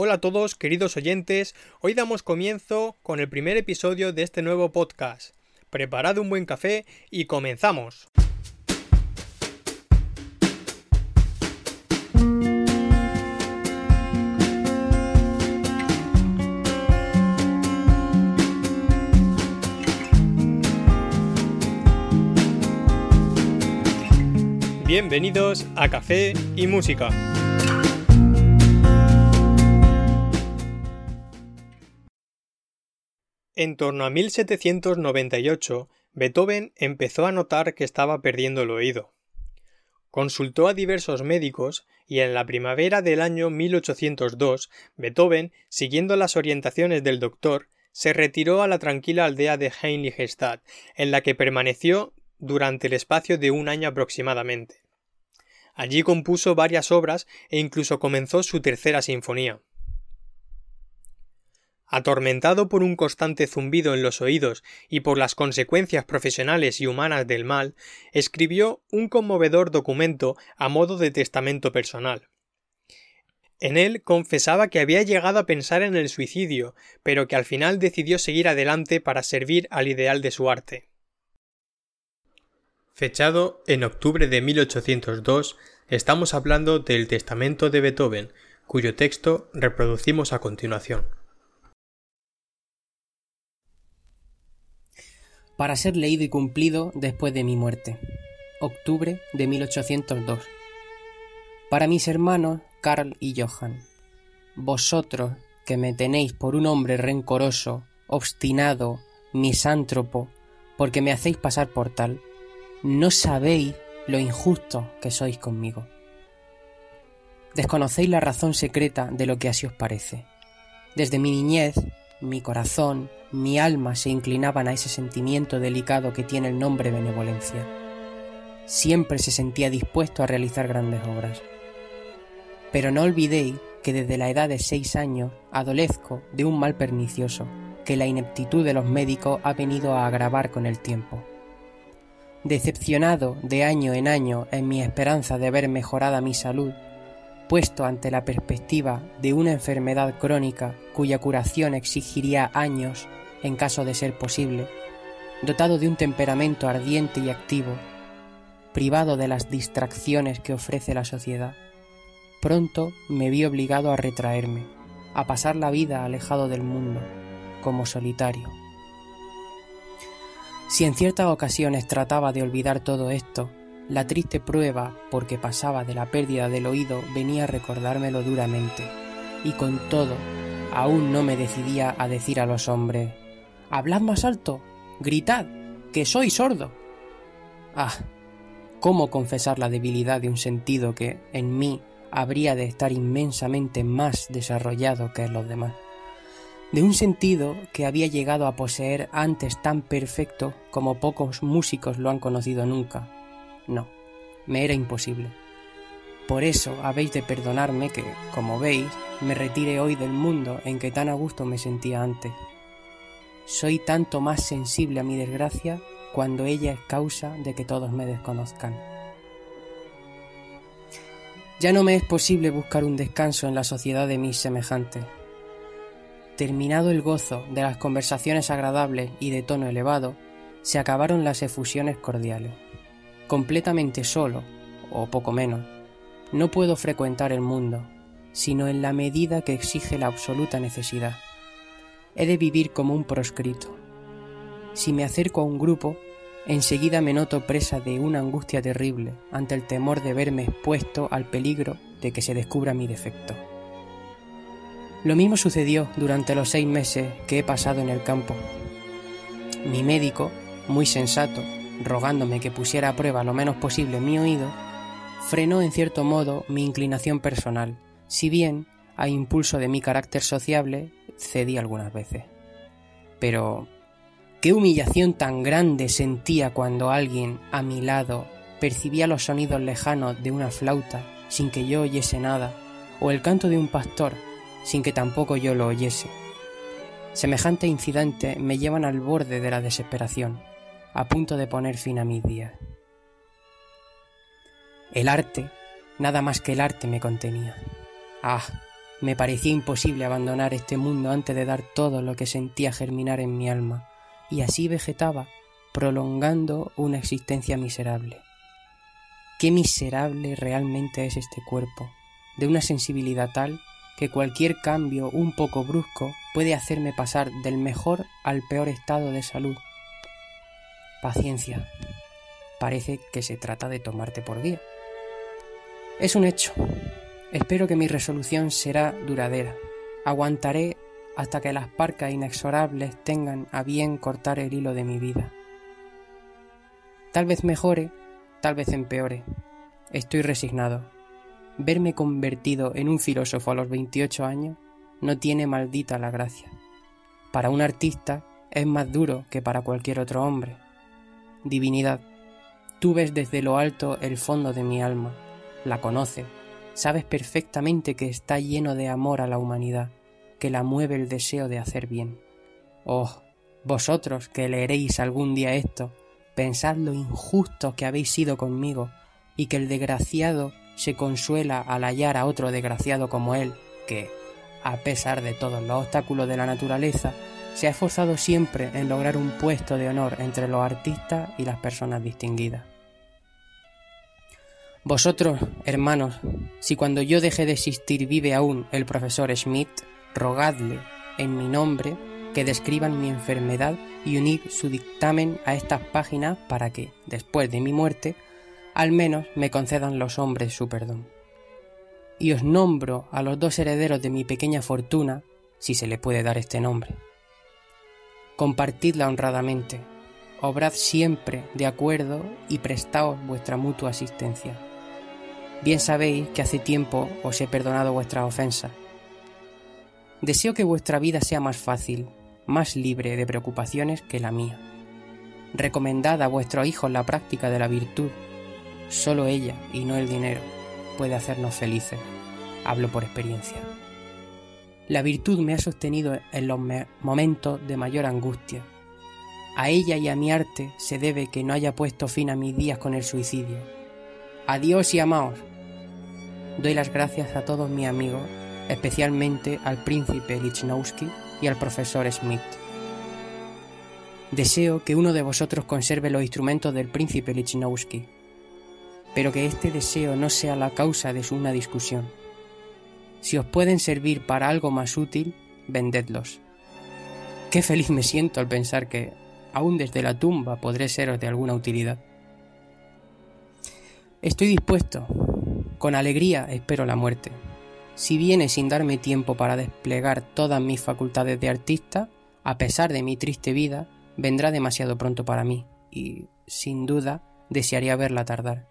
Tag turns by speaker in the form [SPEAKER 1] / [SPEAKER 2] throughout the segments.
[SPEAKER 1] Hola a todos, queridos oyentes. Hoy damos comienzo con el primer episodio de este nuevo podcast. Preparad un buen café y comenzamos. Bienvenidos a Café y Música. En torno a 1798, Beethoven empezó a notar que estaba perdiendo el oído. Consultó a diversos médicos y en la primavera del año 1802, Beethoven, siguiendo las orientaciones del doctor, se retiró a la tranquila aldea de Heiligenstadt, en la que permaneció durante el espacio de un año aproximadamente. Allí compuso varias obras e incluso comenzó su tercera sinfonía. Atormentado por un constante zumbido en los oídos y por las consecuencias profesionales y humanas del mal, escribió un conmovedor documento a modo de testamento personal. En él confesaba que había llegado a pensar en el suicidio, pero que al final decidió seguir adelante para servir al ideal de su arte. Fechado en octubre de 1802, estamos hablando del Testamento de Beethoven, cuyo texto reproducimos a continuación.
[SPEAKER 2] Para ser leído y cumplido después de mi muerte. Octubre de 1802. Para mis hermanos Carl y Johann. Vosotros, que me tenéis por un hombre rencoroso, obstinado, misántropo, porque me hacéis pasar por tal, no sabéis lo injusto que sois conmigo. Desconocéis la razón secreta de lo que así os parece. Desde mi niñez, mi corazón, mi alma se inclinaban a ese sentimiento delicado que tiene el nombre benevolencia. Siempre se sentía dispuesto a realizar grandes obras. Pero no olvidéis que desde la edad de seis años adolezco de un mal pernicioso que la ineptitud de los médicos ha venido a agravar con el tiempo. Decepcionado de año en año en mi esperanza de ver mejorada mi salud, puesto ante la perspectiva de una enfermedad crónica cuya curación exigiría años en caso de ser posible, dotado de un temperamento ardiente y activo, privado de las distracciones que ofrece la sociedad, pronto me vi obligado a retraerme, a pasar la vida alejado del mundo, como solitario. Si en ciertas ocasiones trataba de olvidar todo esto, la triste prueba porque pasaba de la pérdida del oído venía a recordármelo duramente, y con todo, aún no me decidía a decir a los hombres Hablad más alto, gritad, que soy sordo. Ah, ¿cómo confesar la debilidad de un sentido que, en mí, habría de estar inmensamente más desarrollado que en los demás? de un sentido que había llegado a poseer antes tan perfecto como pocos músicos lo han conocido nunca. No, me era imposible. Por eso habéis de perdonarme que, como veis, me retire hoy del mundo en que tan a gusto me sentía antes. Soy tanto más sensible a mi desgracia cuando ella es causa de que todos me desconozcan. Ya no me es posible buscar un descanso en la sociedad de mis semejantes, Terminado el gozo de las conversaciones agradables y de tono elevado, se acabaron las efusiones cordiales. Completamente solo, o poco menos, no puedo frecuentar el mundo, sino en la medida que exige la absoluta necesidad. He de vivir como un proscrito. Si me acerco a un grupo, enseguida me noto presa de una angustia terrible ante el temor de verme expuesto al peligro de que se descubra mi defecto. Lo mismo sucedió durante los seis meses que he pasado en el campo. Mi médico, muy sensato, rogándome que pusiera a prueba lo menos posible mi oído, frenó en cierto modo mi inclinación personal, si bien, a impulso de mi carácter sociable, cedí algunas veces. Pero, ¿qué humillación tan grande sentía cuando alguien, a mi lado, percibía los sonidos lejanos de una flauta sin que yo oyese nada, o el canto de un pastor sin que tampoco yo lo oyese. Semejante incidente me llevan al borde de la desesperación, a punto de poner fin a mis días. El arte, nada más que el arte me contenía. Ah, Me parecía imposible abandonar este mundo antes de dar todo lo que sentía germinar en mi alma, y así vegetaba, prolongando una existencia miserable. Qué miserable realmente es este cuerpo, de una sensibilidad tal que cualquier cambio un poco brusco puede hacerme pasar del mejor al peor estado de salud. Paciencia. Parece que se trata de tomarte por guía. Es un hecho. Espero que mi resolución será duradera. Aguantaré hasta que las parcas inexorables tengan a bien cortar el hilo de mi vida. Tal vez mejore, tal vez empeore. Estoy resignado verme convertido en un filósofo a los 28 años no tiene maldita la gracia. Para un artista es más duro que para cualquier otro hombre. Divinidad, tú ves desde lo alto el fondo de mi alma, la conoces, sabes perfectamente que está lleno de amor a la humanidad, que la mueve el deseo de hacer bien. Oh, vosotros que leeréis algún día esto, pensad lo injusto que habéis sido conmigo y que el desgraciado se consuela al hallar a otro desgraciado como él, que, a pesar de todos los obstáculos de la naturaleza, se ha esforzado siempre en lograr un puesto de honor entre los artistas y las personas distinguidas. Vosotros, hermanos, si cuando yo deje de existir vive aún el profesor Schmidt, rogadle, en mi nombre, que describan mi enfermedad y unir su dictamen a estas páginas para que, después de mi muerte, al menos me concedan los hombres su perdón. Y os nombro a los dos herederos de mi pequeña fortuna, si se le puede dar este nombre. Compartidla honradamente, obrad siempre de acuerdo y prestaos vuestra mutua asistencia. Bien sabéis que hace tiempo os he perdonado vuestras ofensas. Deseo que vuestra vida sea más fácil, más libre de preocupaciones que la mía. Recomendad a vuestros hijos la práctica de la virtud Solo ella, y no el dinero, puede hacernos felices. Hablo por experiencia. La virtud me ha sostenido en los momentos de mayor angustia. A ella y a mi arte se debe que no haya puesto fin a mis días con el suicidio. Adiós y amaos. Doy las gracias a todos mis amigos, especialmente al príncipe Lichnowsky y al profesor Smith. Deseo que uno de vosotros conserve los instrumentos del príncipe Lichnowsky pero que este deseo no sea la causa de una discusión. Si os pueden servir para algo más útil, vendedlos. Qué feliz me siento al pensar que, aún desde la tumba, podré seros de alguna utilidad. Estoy dispuesto, con alegría espero la muerte. Si viene sin darme tiempo para desplegar todas mis facultades de artista, a pesar de mi triste vida, vendrá demasiado pronto para mí, y, sin duda, desearía verla tardar.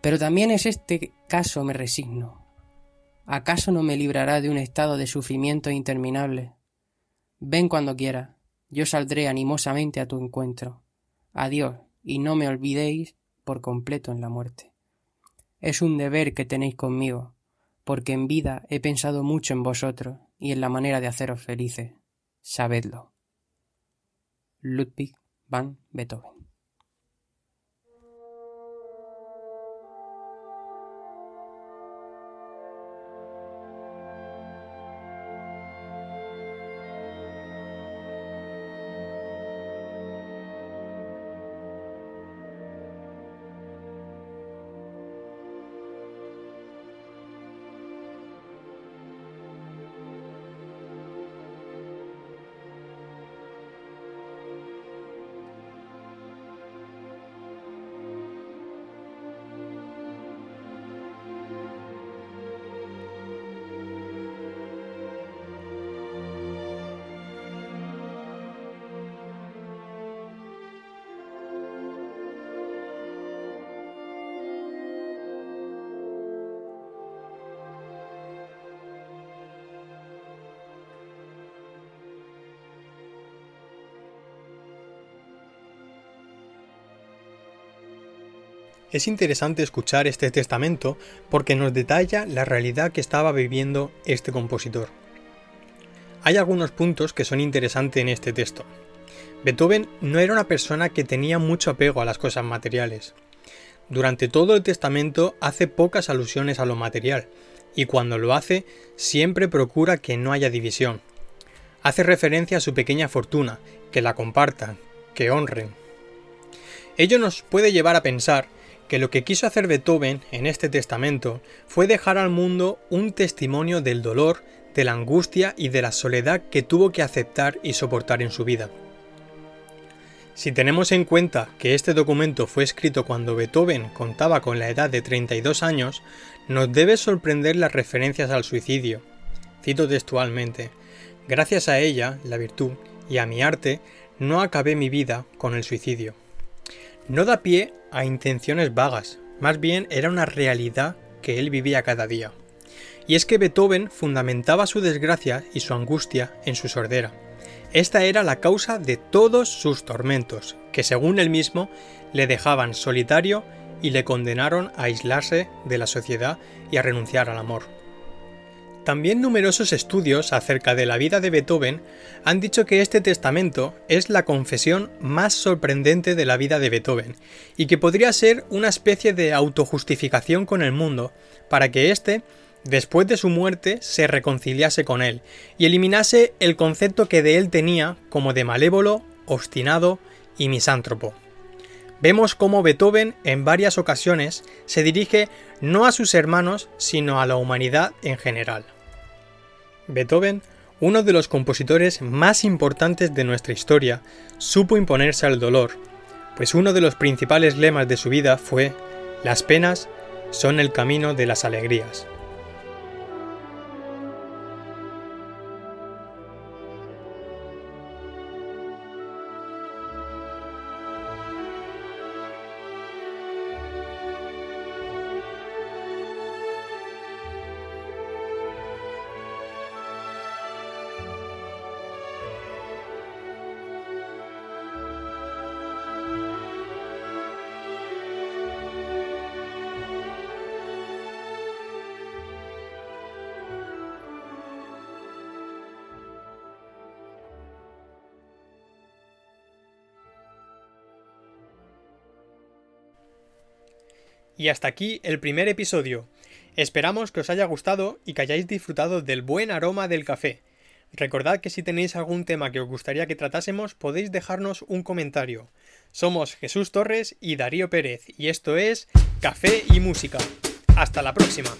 [SPEAKER 2] Pero también es este caso me resigno. ¿Acaso no me librará de un estado de sufrimiento interminable? Ven cuando quiera, yo saldré animosamente a tu encuentro. Adiós, y no me olvidéis por completo en la muerte. Es un deber que tenéis conmigo, porque en vida he pensado mucho en vosotros y en la manera de haceros felices. Sabedlo. Ludwig van Beethoven
[SPEAKER 1] Es interesante escuchar este testamento porque nos detalla la realidad que estaba viviendo este compositor. Hay algunos puntos que son interesantes en este texto. Beethoven no era una persona que tenía mucho apego a las cosas materiales. Durante todo el testamento hace pocas alusiones a lo material, y cuando lo hace siempre procura que no haya división. Hace referencia a su pequeña fortuna, que la compartan, que honren. Ello nos puede llevar a pensar que lo que quiso hacer Beethoven en este testamento fue dejar al mundo un testimonio del dolor, de la angustia y de la soledad que tuvo que aceptar y soportar en su vida. Si tenemos en cuenta que este documento fue escrito cuando Beethoven contaba con la edad de 32 años, nos debe sorprender las referencias al suicidio. Cito textualmente, Gracias a ella, la virtud, y a mi arte, no acabé mi vida con el suicidio. No da pie a intenciones vagas, más bien era una realidad que él vivía cada día. Y es que Beethoven fundamentaba su desgracia y su angustia en su sordera. Esta era la causa de todos sus tormentos, que según él mismo le dejaban solitario y le condenaron a aislarse de la sociedad y a renunciar al amor. También numerosos estudios acerca de la vida de Beethoven han dicho que este testamento es la confesión más sorprendente de la vida de Beethoven y que podría ser una especie de autojustificación con el mundo para que éste, después de su muerte, se reconciliase con él y eliminase el concepto que de él tenía como de malévolo, obstinado y misántropo vemos cómo Beethoven en varias ocasiones se dirige no a sus hermanos, sino a la humanidad en general. Beethoven, uno de los compositores más importantes de nuestra historia, supo imponerse al dolor, pues uno de los principales lemas de su vida fue Las penas son el camino de las alegrías. Y hasta aquí el primer episodio. Esperamos que os haya gustado y que hayáis disfrutado del buen aroma del café. Recordad que si tenéis algún tema que os gustaría que tratásemos podéis dejarnos un comentario. Somos Jesús Torres y Darío Pérez y esto es Café y Música. Hasta la próxima.